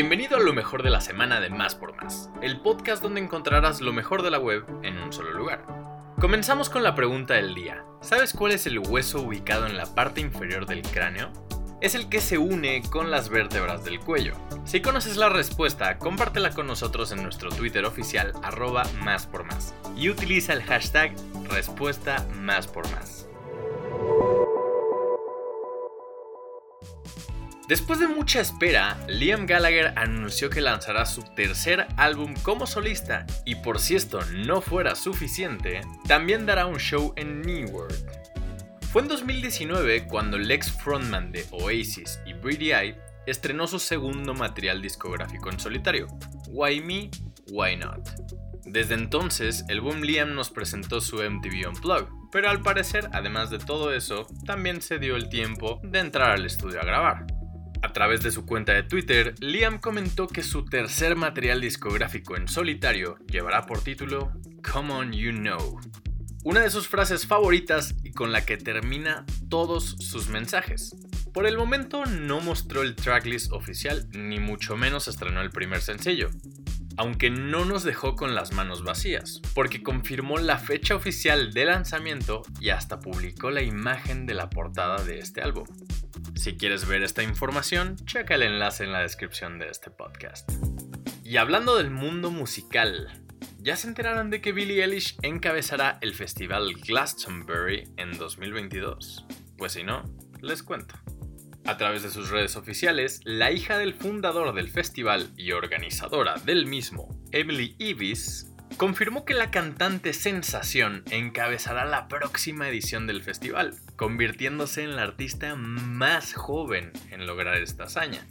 Bienvenido a lo mejor de la semana de Más por Más, el podcast donde encontrarás lo mejor de la web en un solo lugar. Comenzamos con la pregunta del día. ¿Sabes cuál es el hueso ubicado en la parte inferior del cráneo? Es el que se une con las vértebras del cuello. Si conoces la respuesta, compártela con nosotros en nuestro Twitter oficial arroba más por más y utiliza el hashtag respuesta más por más. Después de mucha espera, Liam Gallagher anunció que lanzará su tercer álbum como solista y por si esto no fuera suficiente, también dará un show en New World. Fue en 2019 cuando el ex frontman de Oasis y Pretty Eye estrenó su segundo material discográfico en solitario, Why Me, Why Not. Desde entonces, el boom Liam nos presentó su MTV Unplugged, pero al parecer, además de todo eso, también se dio el tiempo de entrar al estudio a grabar. A través de su cuenta de Twitter, Liam comentó que su tercer material discográfico en solitario llevará por título Come On You Know, una de sus frases favoritas y con la que termina todos sus mensajes. Por el momento no mostró el tracklist oficial ni mucho menos estrenó el primer sencillo, aunque no nos dejó con las manos vacías, porque confirmó la fecha oficial de lanzamiento y hasta publicó la imagen de la portada de este álbum. Si quieres ver esta información, checa el enlace en la descripción de este podcast. Y hablando del mundo musical, ¿ya se enteraron de que Billie Eilish encabezará el festival Glastonbury en 2022? Pues si no, les cuento. A través de sus redes oficiales, la hija del fundador del festival y organizadora del mismo, Emily Evis, confirmó que la cantante Sensación encabezará la próxima edición del festival, convirtiéndose en la artista más joven en lograr esta hazaña.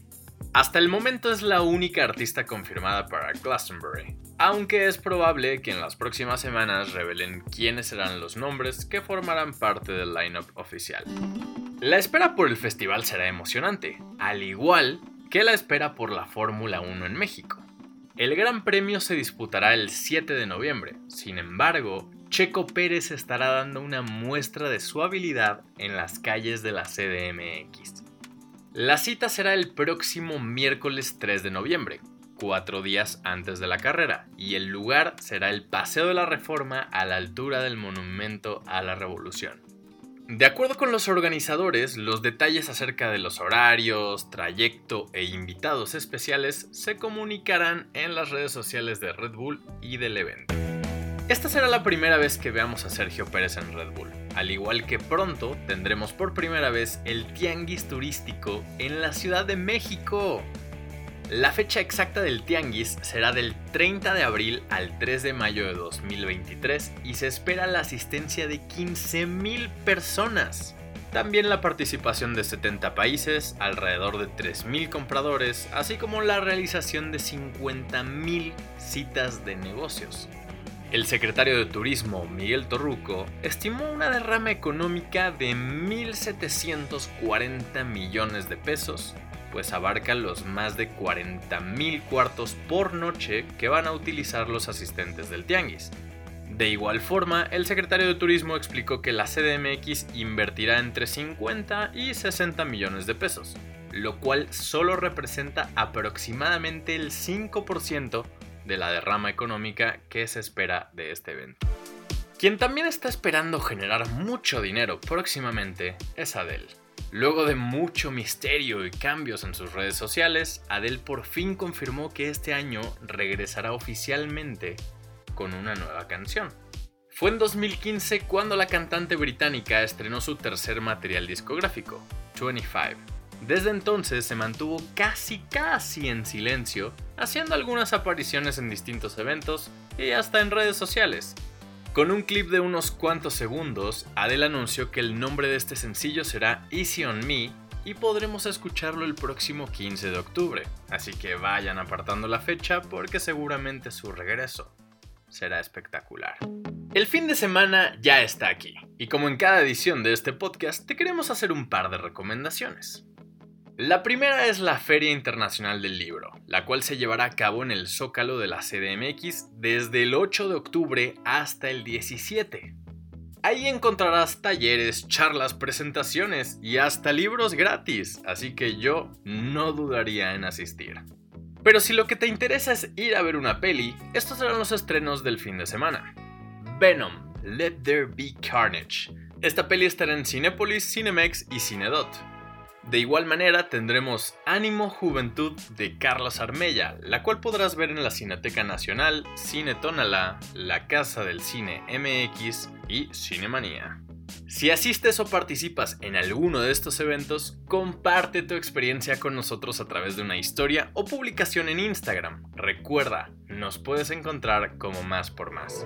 Hasta el momento es la única artista confirmada para Glastonbury, aunque es probable que en las próximas semanas revelen quiénes serán los nombres que formarán parte del lineup oficial. La espera por el festival será emocionante, al igual que la espera por la Fórmula 1 en México. El Gran Premio se disputará el 7 de noviembre, sin embargo, Checo Pérez estará dando una muestra de su habilidad en las calles de la CDMX. La cita será el próximo miércoles 3 de noviembre, cuatro días antes de la carrera, y el lugar será el Paseo de la Reforma a la altura del Monumento a la Revolución. De acuerdo con los organizadores, los detalles acerca de los horarios, trayecto e invitados especiales se comunicarán en las redes sociales de Red Bull y del evento. Esta será la primera vez que veamos a Sergio Pérez en Red Bull, al igual que pronto tendremos por primera vez el Tianguis turístico en la Ciudad de México. La fecha exacta del Tianguis será del 30 de abril al 3 de mayo de 2023 y se espera la asistencia de 15.000 personas. También la participación de 70 países, alrededor de 3.000 compradores, así como la realización de 50.000 citas de negocios. El secretario de Turismo, Miguel Torruco, estimó una derrama económica de 1.740 millones de pesos pues abarca los más de 40.000 cuartos por noche que van a utilizar los asistentes del tianguis. De igual forma, el secretario de Turismo explicó que la CDMX invertirá entre 50 y 60 millones de pesos, lo cual solo representa aproximadamente el 5% de la derrama económica que se espera de este evento. Quien también está esperando generar mucho dinero próximamente es Adele. Luego de mucho misterio y cambios en sus redes sociales, Adele por fin confirmó que este año regresará oficialmente con una nueva canción. Fue en 2015 cuando la cantante británica estrenó su tercer material discográfico, 25. Desde entonces se mantuvo casi casi en silencio, haciendo algunas apariciones en distintos eventos y hasta en redes sociales, con un clip de unos cuantos segundos, Adele anunció que el nombre de este sencillo será Easy on Me y podremos escucharlo el próximo 15 de octubre, así que vayan apartando la fecha porque seguramente su regreso será espectacular. El fin de semana ya está aquí, y como en cada edición de este podcast, te queremos hacer un par de recomendaciones. La primera es la Feria Internacional del Libro, la cual se llevará a cabo en el Zócalo de la CDMX desde el 8 de octubre hasta el 17. Ahí encontrarás talleres, charlas, presentaciones y hasta libros gratis, así que yo no dudaría en asistir. Pero si lo que te interesa es ir a ver una peli, estos serán los estrenos del fin de semana. Venom, Let There Be Carnage. Esta peli estará en Cinepolis, Cinemex y Cinedot. De igual manera tendremos Ánimo Juventud de Carlos Armella, la cual podrás ver en la Cineteca Nacional, Cine Tonalá, La Casa del Cine MX y Cinemanía. Si asistes o participas en alguno de estos eventos, comparte tu experiencia con nosotros a través de una historia o publicación en Instagram. Recuerda, nos puedes encontrar como más por más.